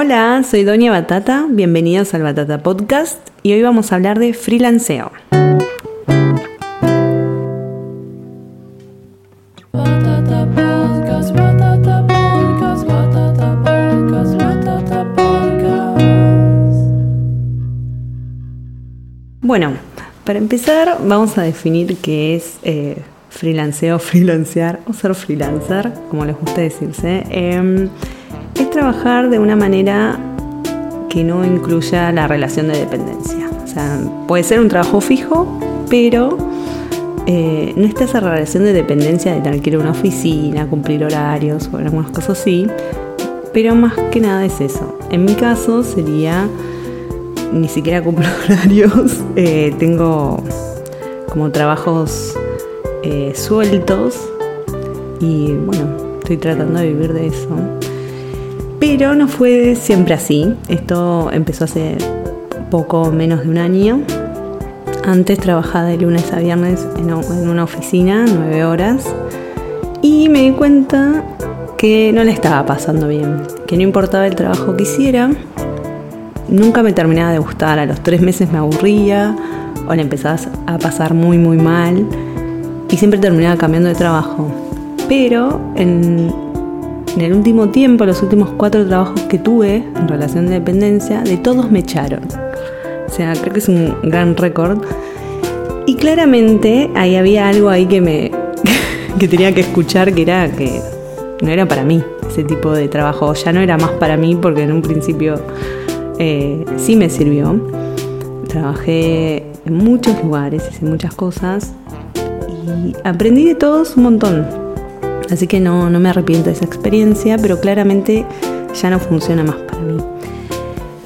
Hola, soy Doña Batata, bienvenidos al Batata Podcast y hoy vamos a hablar de freelanceo. Bueno, para empezar vamos a definir qué es eh, freelanceo, freelancear o ser freelancer, como les gusta decirse. Em, es trabajar de una manera que no incluya la relación de dependencia. O sea, puede ser un trabajo fijo, pero eh, no está esa relación de dependencia de tener que ir a una oficina, cumplir horarios o en algunos casos sí, pero más que nada es eso. En mi caso sería, ni siquiera cumplo horarios, eh, tengo como trabajos eh, sueltos y bueno, estoy tratando de vivir de eso. Pero no fue siempre así. Esto empezó hace poco menos de un año. Antes trabajaba de lunes a viernes en una oficina, nueve horas, y me di cuenta que no le estaba pasando bien, que no importaba el trabajo que hiciera, nunca me terminaba de gustar, a los tres meses me aburría o le empezaba a pasar muy muy mal y siempre terminaba cambiando de trabajo. Pero en, en el último tiempo, los últimos cuatro trabajos que tuve en relación de dependencia, de todos me echaron. O sea, creo que es un gran récord. Y claramente ahí había algo ahí que me que tenía que escuchar que era que no era para mí ese tipo de trabajo. Ya no era más para mí porque en un principio eh, sí me sirvió. Trabajé en muchos lugares, hice muchas cosas y aprendí de todos un montón. Así que no, me arrepiento de esa experiencia, pero claramente ya no funciona más para mí.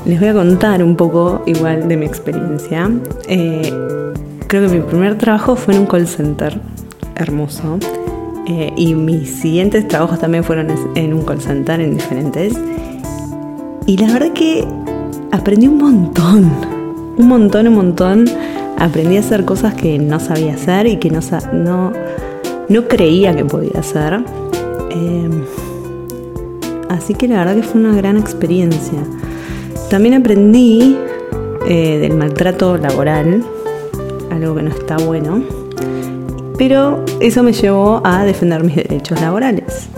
Les voy a contar un poco igual de mi experiencia. Eh, creo que mi primer trabajo fue en un call center hermoso. Eh, y mis siguientes trabajos también fueron en un call center, en diferentes. Y la verdad que aprendí un montón, un montón, un montón aprendí a hacer cosas que no sabía hacer y que no, no, no creía que podía hacer. Em, así que la verdad que fue una gran experiencia. También aprendí eh, del maltrato laboral, algo que no está bueno, pero eso me llevó a defender mis derechos laborales.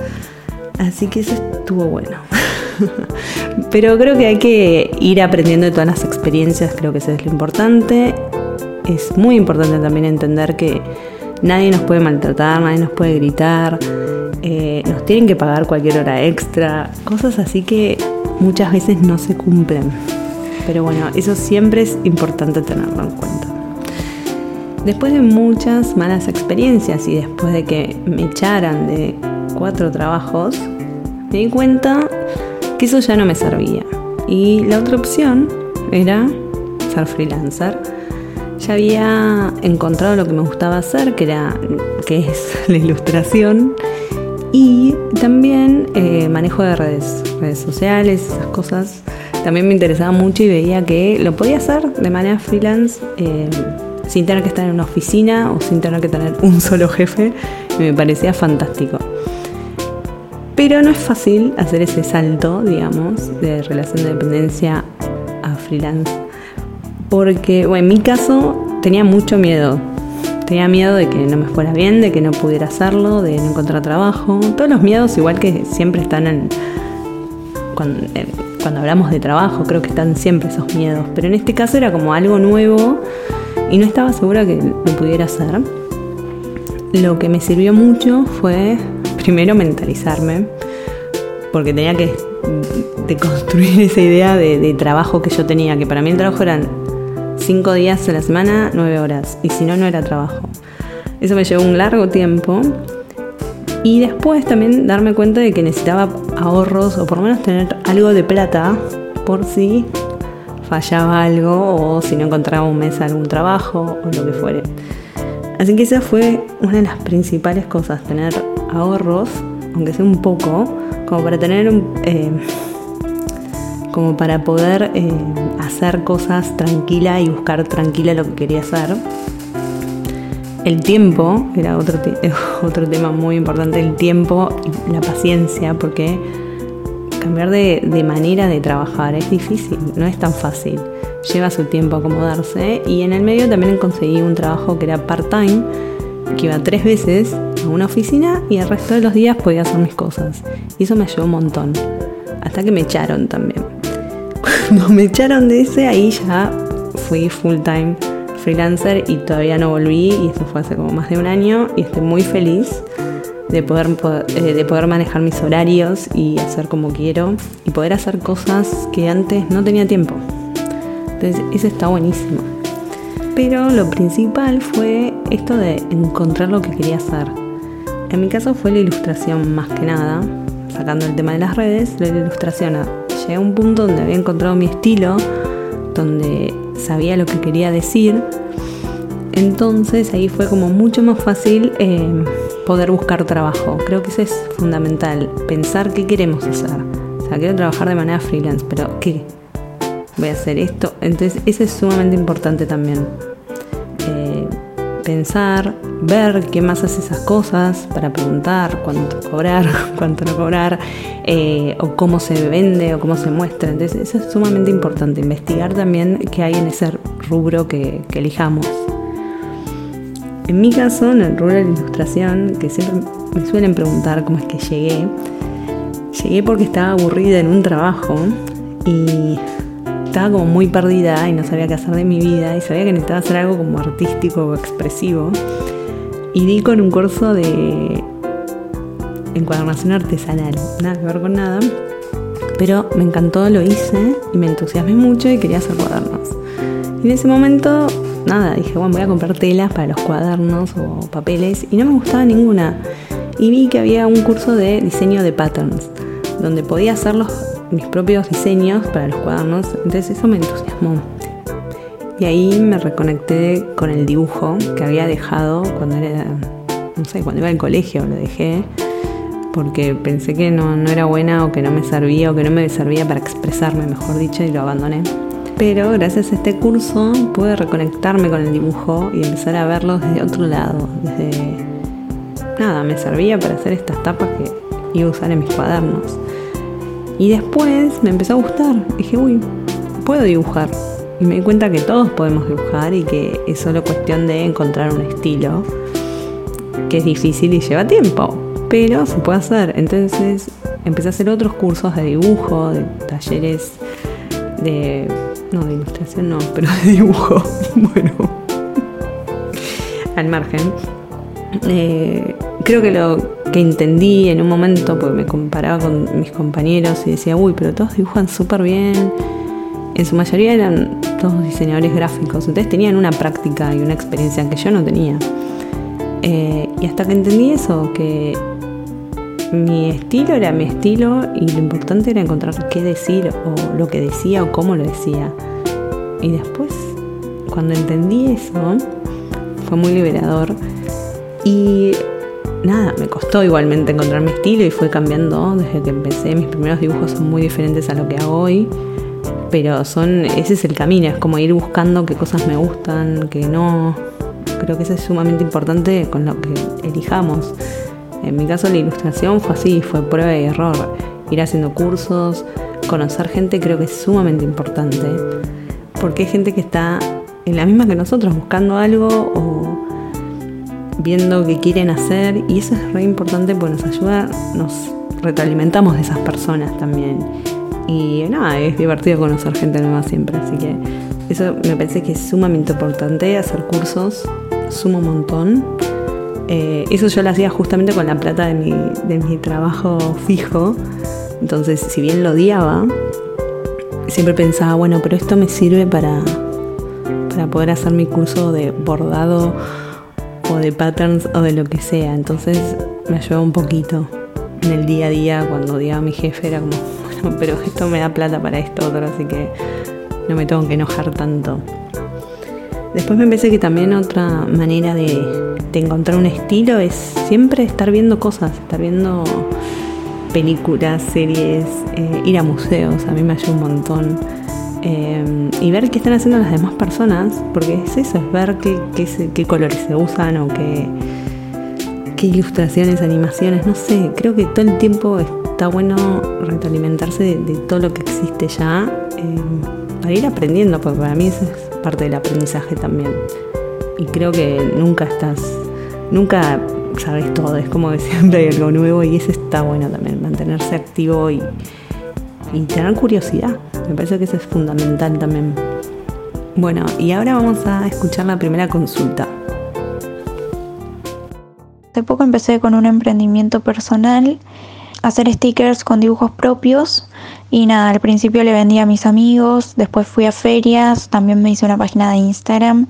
Así que eso estuvo bueno. pero creo que hay que ir aprendiendo de todas las experiencias, creo que eso es lo importante es muy importante también entender que nadie nos puede maltratar, nadie nos puede gritar, eh, nos tienen que pagar cualquier hora extra, cosas así que muchas veces no se cumplen. Pero bueno, eso siempre es importante tenerlo en cuenta. Después de muchas malas experiencias y después de que me echaran de cuatro trabajos, me di cuenta que eso ya no me servía. Y la otra opción era ser freelancer ya había encontrado lo que me gustaba hacer, que, era, que es la ilustración, y también eh, manejo de redes, redes sociales, esas cosas. También me interesaba mucho y veía que lo podía hacer de manera freelance, eh, sin tener que estar en una oficina o sin tener que tener un solo jefe, y me parecía fantástico. Pero no es fácil hacer ese salto, digamos, de relación de dependencia a freelance porque, bueno, en mi caso tenía mucho miedo. Tenía miedo de que no me fuera bien, de que no pudiera hacerlo, de no encontrar trabajo. Todos los miedos igual que siempre están en... Cuando, hablamos de trabajo, creo que están siempre esos miedos. Pero en este caso era como algo nuevo y no estaba segura que lo pudiera hacer. Lo que me sirvió mucho fue primero mentalizarme, porque tenía que construir esa idea de, de, trabajo que yo tenía, que para mí el trabajo eran cinco días a la semana, nueve horas. Y si no, no era trabajo. Eso me llevó un largo tiempo. Y después también darme cuenta de que necesitaba ahorros o por lo menos tener algo de plata por si fallaba algo o si no encontraba un mes algún trabajo o lo que fuere. Así que esa fue una de las principales cosas, tener ahorros, aunque sea un poco, como para tener un... Eh, como para poder eh, hacer cosas tranquila y buscar tranquila lo que quería hacer. El tiempo era otro, otro tema muy importante, el tiempo y la paciencia, porque cambiar de, de manera de trabajar. Es difícil, no es tan fácil. Lleva su tiempo acomodarse y en el medio también conseguí un trabajo que era part-time, que iba tres veces a una oficina y el resto de los días podía hacer mis cosas. Y eso me ayudó un montón. Hasta que me echaron también. Cuando me echaron de ese, ahí ya fui full-time freelancer y todavía no volví y eso fue hace como más de un año y estoy muy feliz de poder, eh, de poder manejar mis horarios y hacer como quiero y poder hacer cosas que antes no tenía tiempo. Entonces eso está buenísimo. Pero lo principal fue esto de encontrar lo que quería hacer. En mi caso fue la ilustración más que nada, sacando el tema de las redes, la ilustración. Llegué a un punto donde había encontrado mi estilo, donde sabía lo que quería decir. Entonces ahí fue como mucho más fácil eh, poder buscar trabajo. Creo que eso es fundamental, pensar qué queremos hacer. O sea, quiero trabajar de manera freelance, pero ¿qué? Voy a hacer esto. Entonces eso es sumamente importante también. Pensar, ver qué más hace esas cosas para preguntar cuánto cobrar, cuánto no cobrar, eh, o cómo se vende o cómo se muestra. Entonces eso es sumamente importante, investigar también qué hay en ese rubro que, elijamos. En mi caso, en el rubro de la ilustración, que siempre me suelen preguntar cómo es que llegué, llegué porque estaba aburrida en un trabajo y estaba como muy perdida y no sabía qué hacer de mi vida y sabía que necesitaba hacer algo como artístico o expresivo. Y di con un curso de encuadernación artesanal, nada que ver con nada. Pero me encantó, lo hice y me entusiasmé mucho y quería hacer cuadernos. Y en ese momento, nada, dije, bueno, voy a comprar telas para los cuadernos o papeles y no me gustaba ninguna. Y vi que había un curso de diseño de patterns, donde podía hacer los mis propios diseños para los cuadernos, entonces eso me entusiasmó. Y ahí me reconecté con el dibujo que había dejado cuando era, no sé, cuando iba al colegio, lo dejé, porque pensé que no, no era buena o que no me servía o que no me servía para expresarme, mejor dicho, y lo abandoné. Pero gracias a este curso pude reconectarme con el dibujo y empezar a verlo desde otro lado, desde... Nada, me servía para hacer estas tapas que iba a usar en mis cuadernos. Y después me empezó a gustar. Dije, uy, puedo dibujar. Y me di cuenta que todos podemos dibujar y que es solo cuestión de encontrar un estilo, que es difícil y lleva tiempo, pero se puede hacer. Entonces empecé a hacer otros cursos de dibujo, de talleres de... No, de ilustración no, pero de dibujo. bueno, al margen. Eh, creo que lo que entendí en un momento, porque me comparaba con mis compañeros y decía, uy, pero todos dibujan súper bien. En su mayoría eran todos diseñadores gráficos, entonces tenían una práctica y una experiencia que yo no tenía. Eh, y hasta que entendí eso, que mi estilo era mi estilo y lo importante era encontrar qué decir o lo que decía o cómo lo decía. Y después, cuando entendí eso, fue muy liberador. Y nada, me costó igualmente encontrar mi estilo y fue cambiando desde que empecé. Mis primeros dibujos son muy diferentes a lo que hago hoy, pero son ese es el camino, es como ir buscando qué cosas me gustan, qué no. Creo que eso es sumamente importante con lo que elijamos. En mi caso la ilustración fue así, fue prueba y error. Ir haciendo cursos, conocer gente creo que es sumamente importante, porque hay gente que está en la misma que nosotros, buscando algo o viendo qué quieren hacer y eso es re importante porque nos ayuda, nos retroalimentamos de esas personas también. Y nada, es divertido conocer gente nueva siempre, así que eso me parece que es sumamente importante, hacer cursos, sumo montón. Eh, eso yo lo hacía justamente con la plata de mi, de mi trabajo fijo, entonces si bien lo odiaba, siempre pensaba, bueno, pero esto me sirve para, para poder hacer mi curso de bordado o de patterns o de lo que sea. Entonces me ayudó un poquito en el día a día cuando odiaba a mi jefe. Era como, bueno, pero esto me da plata para esto otro, así que no me tengo que enojar tanto. Después me parece que también otra manera de, encontrar un estilo es siempre estar viendo cosas, estar viendo películas, series, eh, ir a museos, a mí me ayuda un montón Em, y ver qué están haciendo las demás personas, porque es eso, es ver qué, qué, colores se usan o qué, qué ilustraciones, animaciones, no sé, creo que todo el tiempo está bueno retroalimentarse de, todo lo que existe ya eh, para ir aprendiendo, porque para mí eso es parte del aprendizaje también. Y creo que nunca estás, nunca sabes todo, es como que siempre hay algo nuevo y eso está bueno también, mantenerse activo y, y tener curiosidad. Me parece que eso es fundamental también. Bueno, y ahora vamos a escuchar la primera consulta. Hace poco empecé con un emprendimiento personal, hacer stickers con dibujos propios y nada, al principio le vendí a mis amigos, después fui a ferias, también me hice una página de Instagram.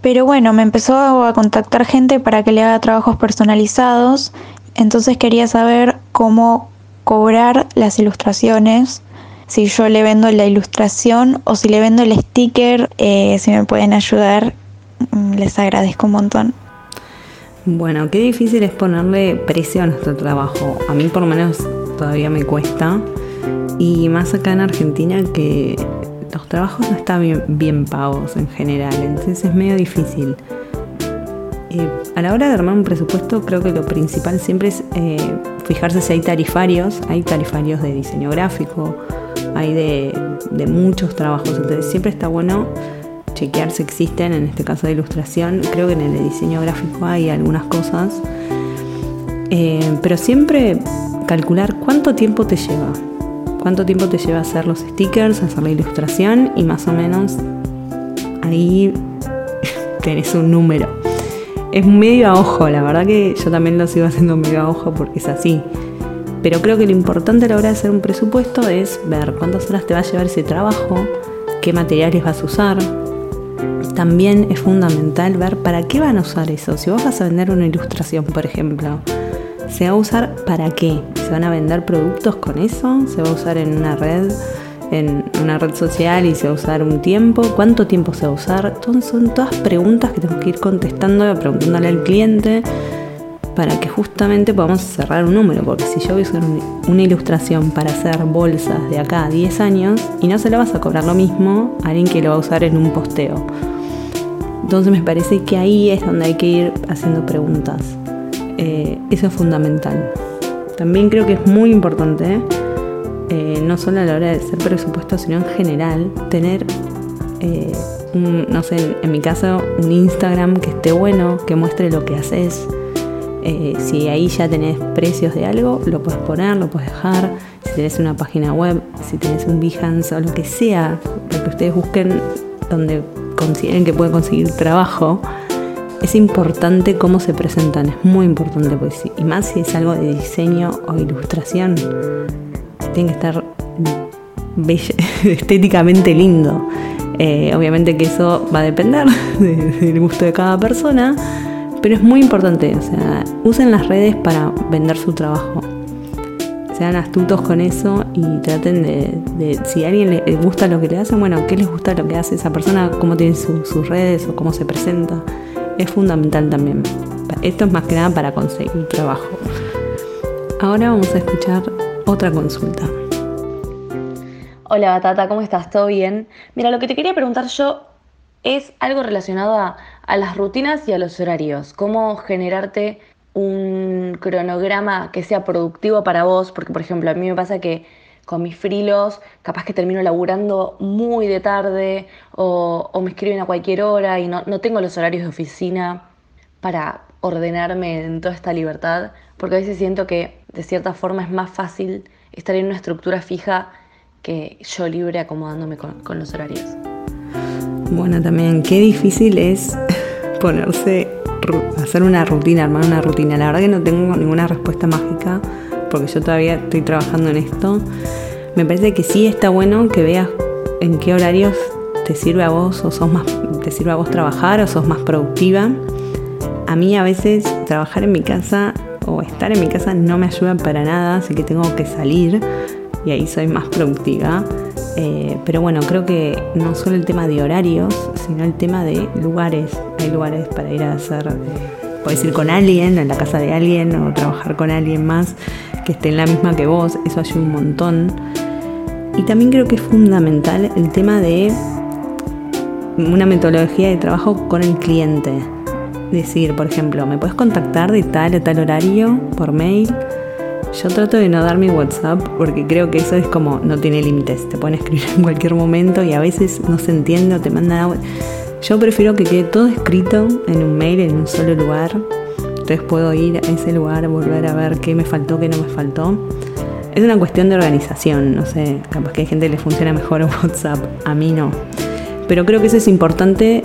Pero bueno, me empezó a contactar gente para que le haga trabajos personalizados, entonces quería saber cómo cobrar las ilustraciones, si yo le vendo la ilustración o si le vendo el sticker, eh, si me pueden ayudar, mm, les agradezco un montón. Bueno, qué difícil es ponerle precio a nuestro trabajo. A mí por lo menos todavía me cuesta. Y más acá en Argentina que los trabajos no están bien, pagos en general. Entonces es medio difícil. Eh, a la hora de armar un presupuesto creo que lo principal siempre es eh, fijarse si hay tarifarios. Hay tarifarios de diseño gráfico, hay de, muchos trabajos. Entonces siempre está bueno chequear si existen, en este caso de ilustración. Creo que en el diseño gráfico hay algunas cosas. Eh, pero siempre calcular cuánto tiempo te lleva. Cuánto tiempo te lleva hacer los stickers, hacer la ilustración y más o menos ahí tenés un número. Es medio a ojo, la verdad que yo también lo sigo haciendo medio a ojo porque es así. Pero creo que lo importante a la hora de hacer un presupuesto es ver cuántas horas te va a llevar ese trabajo, qué materiales vas a usar, también es fundamental ver para qué van a usar eso. Si vos vas a vender una ilustración, por ejemplo, ¿se va a usar para qué? ¿Se van a vender productos con eso? ¿Se va a usar en una red? en una red social y se va a usar un tiempo, cuánto tiempo se va a usar. son todas preguntas que tenemos que ir contestando, preguntándole al cliente para que justamente podamos cerrar un número, porque si yo voy a usar una ilustración para hacer bolsas de acá a 10 años y no se la vas a cobrar lo mismo a alguien que lo va a usar en un posteo. Entonces me parece que ahí es donde hay que ir haciendo preguntas. Eh, eso es fundamental. También creo que es muy importante, eh, no solo a la hora de hacer presupuesto, sino en general, tener, eh, no sé, en, mi caso, un Instagram que esté bueno, que muestre lo que haces. Si ahí ya tenés precios de algo, lo puedes poner, lo puedes dejar. Si tenés una página web, si tenés un Behance o lo que sea, lo que ustedes busquen donde consideren que pueden conseguir trabajo, es importante cómo se presentan, es muy importante, pues, y más si es algo de diseño o ilustración, tiene que estar estéticamente lindo. Eh, obviamente que eso va a depender del gusto de cada persona, pero es muy importante, o sea, usen las redes para vender su trabajo sean astutos con eso y traten de, si a alguien le gusta lo que le hacen, bueno, ¿qué les gusta lo que hace esa persona? ¿Cómo tiene sus redes o cómo se presenta? Es fundamental también. Esto es más que nada para conseguir trabajo. Ahora vamos a escuchar otra consulta. Hola Batata, ¿cómo estás? ¿Todo bien? Mira, lo que te quería preguntar yo es algo relacionado a, a las rutinas y a los horarios. ¿Cómo generarte un cronograma que sea productivo para vos, porque por ejemplo a mí me pasa que con mis frilos capaz que termino laburando muy de tarde o, me escriben a cualquier hora y no, no, tengo los horarios de oficina para ordenarme en toda esta libertad, porque a veces siento que de cierta forma es más fácil estar en una estructura fija que yo libre acomodándome con, con los horarios. Bueno, también qué difícil es ponerse hacer una rutina, armar una rutina. La verdad que no tengo ninguna respuesta mágica porque yo todavía estoy trabajando en esto. Me parece que sí está bueno que veas en qué horarios te sirve a vos o sos más, te sirve a vos trabajar o sos más productiva. A mí a veces trabajar en mi casa o estar en mi casa no me ayuda para nada, así que tengo que salir y ahí soy más productiva. Eh, pero bueno, creo que no solo el tema de horarios, sino el tema de lugares. Hay lugares para ir a hacer, puedes ir con alguien, en la casa de alguien, o trabajar con alguien más que esté en la misma que vos, eso ayuda un montón. Y también creo que es fundamental el tema de una metodología de trabajo con el cliente. Decir, por ejemplo, me puedes contactar de tal a tal horario por mail Yo trato de no dar mi WhatsApp porque creo que eso es como no tiene límites. Te pueden escribir en cualquier momento y a veces no se entiende o te mandan Yo prefiero que quede todo escrito en un mail, en un solo lugar. Entonces puedo ir a ese lugar, volver a ver qué me faltó, qué no me faltó. Es una cuestión de organización, no sé, capaz que hay gente que le funciona mejor WhatsApp, a mí no. Pero creo que eso es importante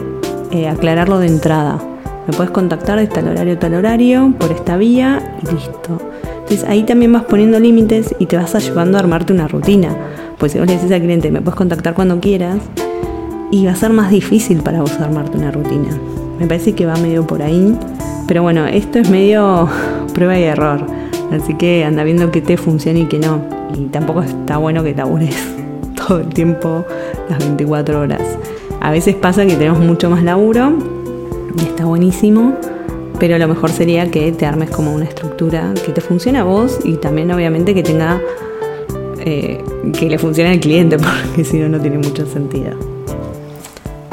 eh, aclararlo de entrada. Me puedes contactar de tal horario, tal horario, por esta vía y listo. Entonces ahí también vas poniendo límites y te vas ayudando a armarte una rutina. Pues si vos le decís al cliente, me puedes contactar cuando quieras, y va a ser más difícil para vos armarte una rutina. Me parece que va medio por ahí. Pero bueno, esto es medio prueba y error. Así que anda viendo que te funciona y que no. Y tampoco está bueno que labures todo el tiempo, las 24 horas. A veces pasa que tenemos mucho más laburo y está buenísimo, pero lo mejor sería que te armes como una estructura que te funcione a vos y también obviamente que tenga eh, que le funcione al cliente, porque si no, no tiene mucho sentido.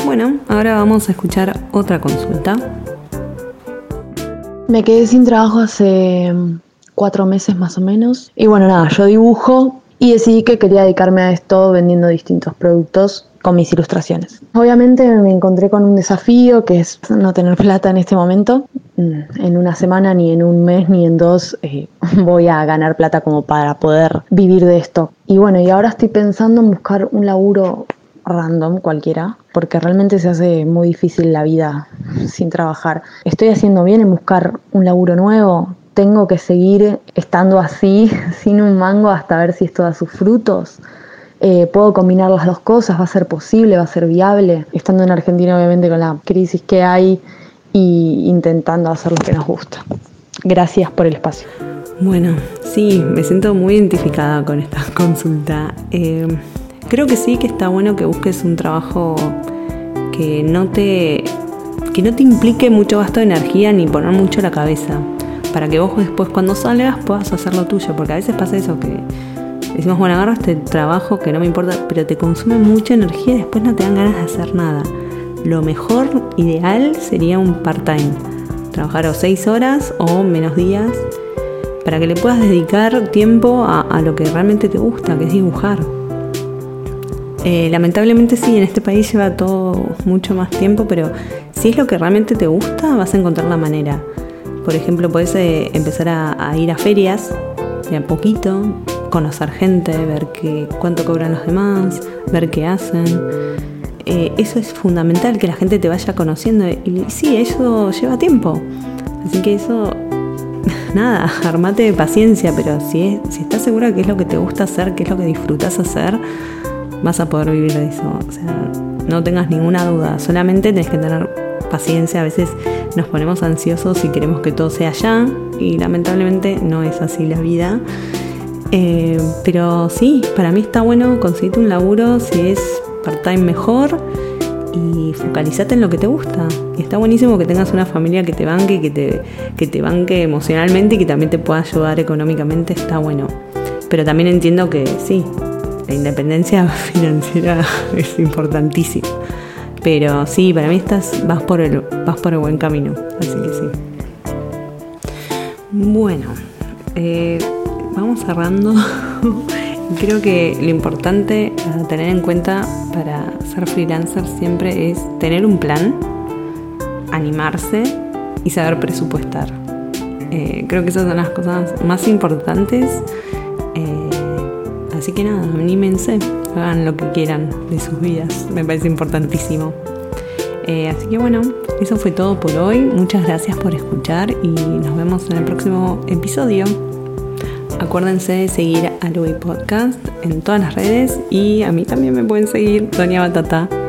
Bueno, ahora vamos a escuchar otra consulta. Me quedé sin trabajo hace cuatro meses más o menos. Y bueno, nada, yo dibujo y decidí que quería dedicarme a esto vendiendo distintos productos con mis ilustraciones. Obviamente me encontré con un desafío que es no tener plata en este momento. Mm, en una semana, ni en un mes, ni en dos eh, voy a ganar plata como para poder vivir de esto. Y bueno, y ahora estoy pensando en buscar un laburo random cualquiera, porque realmente se hace muy difícil la vida sin trabajar. Estoy haciendo bien en buscar un laburo nuevo. Tengo que seguir estando así, sin un mango, hasta ver si esto da sus frutos. Eh, puedo combinar las dos cosas, va a ser posible, va a ser viable, estando en Argentina obviamente con la crisis que hay y intentando hacer lo que nos gusta. Gracias por el espacio. Bueno, sí, me siento muy identificada con esta consulta. Eh, creo que sí que está bueno que busques un trabajo que no te que no te implique mucho gasto de energía ni poner mucho la cabeza para que vos después cuando salgas puedas hacer lo tuyo porque a veces pasa eso que decimos bueno agarro este trabajo que no me importa pero te consume mucha energía y después no te dan ganas de hacer nada. Lo mejor ideal sería un part-time. Trabajar o seis horas o menos días para que le puedas dedicar tiempo a lo que realmente te gusta que es dibujar. Eh, lamentablemente sí, en este país lleva todo mucho más tiempo, pero si es lo que realmente te gusta, vas a encontrar la manera. Por ejemplo, puedes eh, empezar a, ir a ferias de a poquito, conocer gente, ver qué, cuánto cobran los demás, ver qué hacen. Eh, eso es fundamental, que la gente te vaya conociendo. Y sí, eso lleva tiempo. Así que eso, nada, armate de paciencia, pero si, si estás segura que es lo que te gusta hacer, que es lo que disfrutas hacer, vas a poder vivir de eso. O sea, no tengas ninguna duda, solamente tenés que tener paciencia. A veces nos ponemos ansiosos y queremos que todo sea ya y lamentablemente no es así la vida. Eh, pero sí, para mí está bueno conseguirte un laburo si es part-time mejor y focalizate en lo que te gusta. Está buenísimo que tengas una familia que te banque, que te, que te banque emocionalmente y que también te pueda ayudar económicamente, está bueno. Pero también entiendo que sí, la independencia financiera es importantísima. Pero sí, para mí estás, vas, por el, vas por el buen camino. Así que sí. Bueno, eh, vamos cerrando. Creo que lo importante a tener en cuenta para ser freelancer siempre es tener un plan, animarse y saber presupuestar. Eh, creo que esas son las cosas más importantes Así que nada, anímense, hagan lo que quieran de sus vidas, me parece importantísimo. Eh, así que bueno, eso fue todo por hoy. Muchas gracias por escuchar y nos vemos en el próximo episodio. Acuérdense de seguir a Louis Podcast en todas las redes y a mí también me pueden seguir, Doña Batata.